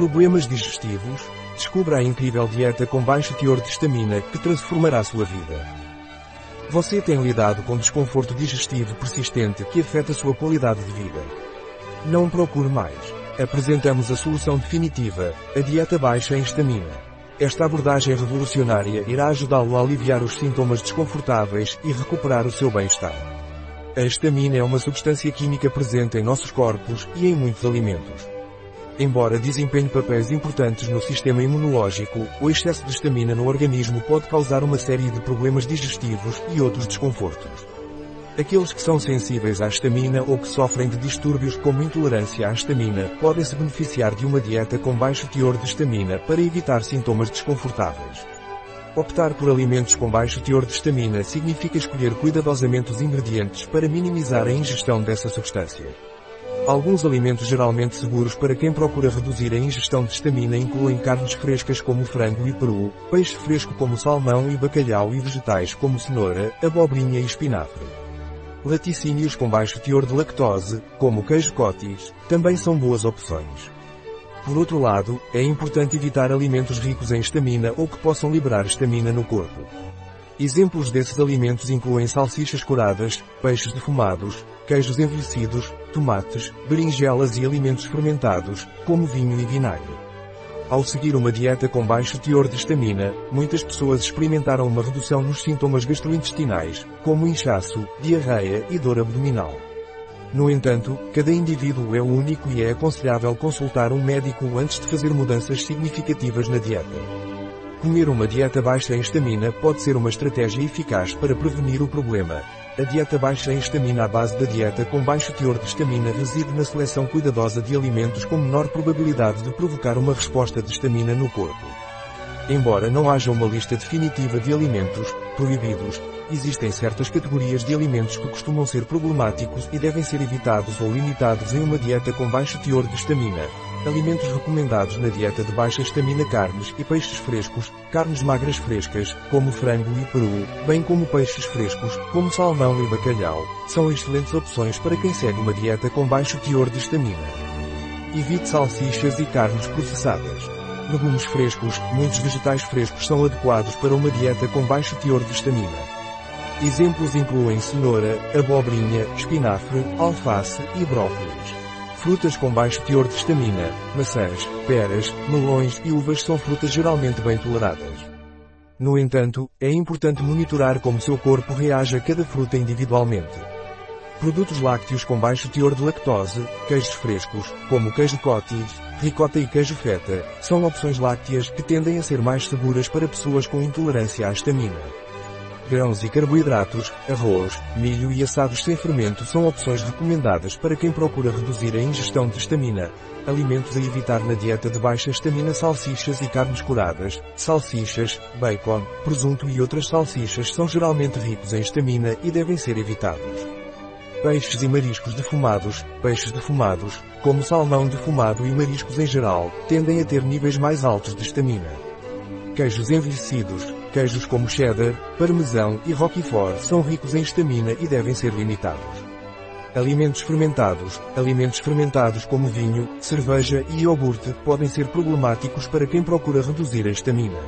Problemas digestivos? Descubra a incrível dieta com baixo teor de estamina que transformará sua vida. Você tem lidado com desconforto digestivo persistente que afeta sua qualidade de vida. Não procure mais. Apresentamos a solução definitiva, a dieta baixa em estamina. Esta abordagem revolucionária irá ajudá-lo a aliviar os sintomas desconfortáveis e recuperar o seu bem-estar. A estamina é uma substância química presente em nossos corpos e em muitos alimentos. Embora desempenhe papéis importantes no sistema imunológico, o excesso de estamina no organismo pode causar uma série de problemas digestivos e outros desconfortos. Aqueles que são sensíveis à estamina ou que sofrem de distúrbios como intolerância à estamina podem se beneficiar de uma dieta com baixo teor de estamina para evitar sintomas desconfortáveis. Optar por alimentos com baixo teor de estamina significa escolher cuidadosamente os ingredientes para minimizar a ingestão dessa substância. Alguns alimentos geralmente seguros para quem procura reduzir a ingestão de estamina incluem carnes frescas como frango e peru, peixe fresco como salmão e bacalhau e vegetais como cenoura, abobrinha e espinafre. Laticínios com baixo teor de lactose, como queijo cotis, também são boas opções. Por outro lado, é importante evitar alimentos ricos em estamina ou que possam liberar estamina no corpo. Exemplos desses alimentos incluem salsichas curadas, peixes defumados, queijos envelhecidos, tomates, berinjelas e alimentos fermentados, como vinho e vinagre. Ao seguir uma dieta com baixo teor de estamina, muitas pessoas experimentaram uma redução nos sintomas gastrointestinais, como inchaço, diarreia e dor abdominal. No entanto, cada indivíduo é único e é aconselhável consultar um médico antes de fazer mudanças significativas na dieta. Comer uma dieta baixa em estamina pode ser uma estratégia eficaz para prevenir o problema, a dieta baixa em estamina à base da dieta com baixo teor de estamina reside na seleção cuidadosa de alimentos com menor probabilidade de provocar uma resposta de estamina no corpo. Embora não haja uma lista definitiva de alimentos proibidos, existem certas categorias de alimentos que costumam ser problemáticos e devem ser evitados ou limitados em uma dieta com baixo teor de estamina. Alimentos recomendados na dieta de baixa estamina carnes e peixes frescos, carnes magras frescas, como frango e peru, bem como peixes frescos, como salmão e bacalhau, são excelentes opções para quem segue uma dieta com baixo teor de estamina. Evite salsichas e carnes processadas. Legumes frescos, muitos vegetais frescos são adequados para uma dieta com baixo teor de estamina. Exemplos incluem cenoura, abobrinha, espinafre, alface e brócolis. Frutas com baixo teor de estamina, maçãs, peras, melões e uvas são frutas geralmente bem toleradas. No entanto, é importante monitorar como seu corpo reage a cada fruta individualmente. Produtos lácteos com baixo teor de lactose, queijos frescos, como queijo cottage, ricota e queijo feta, são opções lácteas que tendem a ser mais seguras para pessoas com intolerância à estamina. Grãos e carboidratos, arroz, milho e assados sem fermento são opções recomendadas para quem procura reduzir a ingestão de estamina. Alimentos a evitar na dieta de baixa estamina salsichas e carnes curadas, salsichas, bacon, presunto e outras salsichas são geralmente ricos em estamina e devem ser evitados. Peixes e mariscos defumados, peixes defumados, como salmão defumado e mariscos em geral, tendem a ter níveis mais altos de estamina. Queijos envelhecidos, Queijos como cheddar, parmesão e roquefort são ricos em estamina e devem ser limitados. Alimentos fermentados. Alimentos fermentados como vinho, cerveja e iogurte podem ser problemáticos para quem procura reduzir a estamina.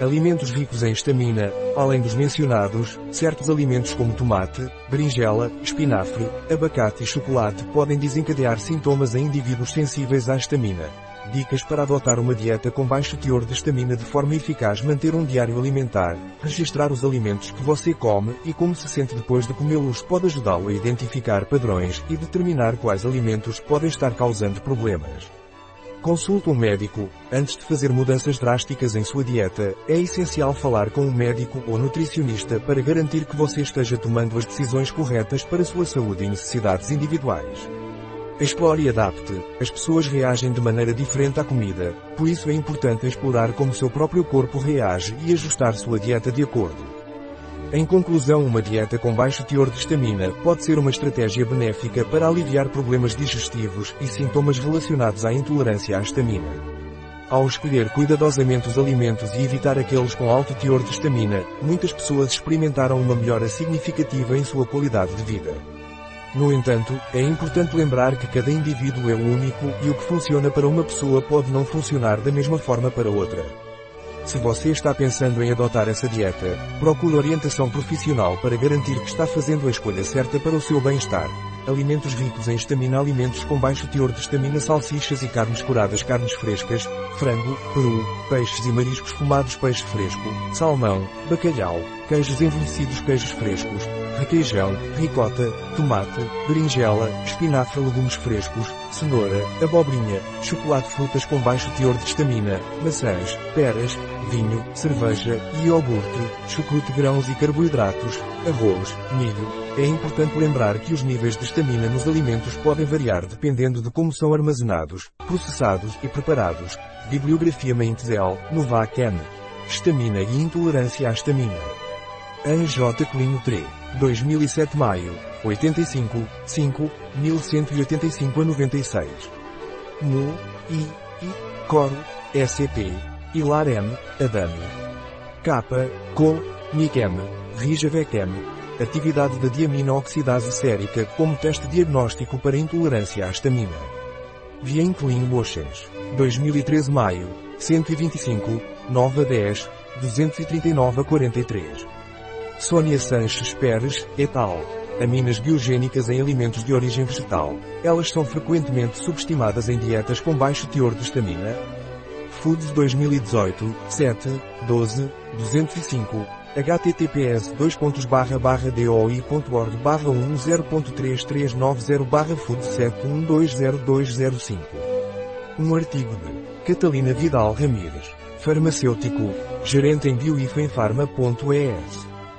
Alimentos ricos em estamina, além dos mencionados, certos alimentos como tomate, berinjela, espinafre, abacate e chocolate podem desencadear sintomas em indivíduos sensíveis à estamina. Dicas para adotar uma dieta com baixo teor de estamina de forma eficaz Manter um diário alimentar, registrar os alimentos que você come e como se sente depois de comê-los pode ajudá-lo a identificar padrões e determinar quais alimentos podem estar causando problemas. Consulte um médico. Antes de fazer mudanças drásticas em sua dieta, é essencial falar com um médico ou nutricionista para garantir que você esteja tomando as decisões corretas para sua saúde e necessidades individuais. Explore e adapte. As pessoas reagem de maneira diferente à comida, por isso é importante explorar como seu próprio corpo reage e ajustar sua dieta de acordo. Em conclusão, uma dieta com baixo teor de estamina pode ser uma estratégia benéfica para aliviar problemas digestivos e sintomas relacionados à intolerância à estamina. Ao escolher cuidadosamente os alimentos e evitar aqueles com alto teor de estamina, muitas pessoas experimentaram uma melhora significativa em sua qualidade de vida. No entanto, é importante lembrar que cada indivíduo é único e o que funciona para uma pessoa pode não funcionar da mesma forma para outra. Se você está pensando em adotar essa dieta, procure orientação profissional para garantir que está fazendo a escolha certa para o seu bem-estar. Alimentos ricos em estamina Alimentos com baixo teor de estamina Salsichas e carnes curadas Carnes frescas, frango, peru, peixes e mariscos fumados Peixe fresco, salmão, bacalhau, queijos envelhecidos Queijos frescos, requeijão, ricota, tomate, berinjela, espinafre legumes frescos, cenoura, abobrinha, chocolate frutas com baixo teor de estamina, maçãs, peras, vinho, cerveja, iogurte, chucrute grãos e carboidratos, arroz, milho. É importante lembrar que os níveis de estamina nos alimentos podem variar dependendo de como são armazenados, processados e preparados. Bibliografia Maintzel, Novacam. Estamina e intolerância à estamina. AJ Clinho 3. 2007 Maio. 85, 5, 1185 a 96. Mu, I, I, Coro, SCP, Ilar M, Adami. K, Co, Nikem, Rijavecam. Atividade da diamina-oxidase sérica como teste diagnóstico para intolerância à estamina. Vien Clean Motions. 2013 Maio. 125, 9 a 10, 239 a 43. Sônia Sanches Pérez, et al. Aminas biogênicas em alimentos de origem vegetal. Elas são frequentemente subestimadas em dietas com baixo teor de estamina. Foods 2018, 7, 12, 205. https doi.org barra 10.3390 barra food 71202205. Um artigo de Catalina Vidal Ramírez, farmacêutico, gerente em bioifenfarma.es.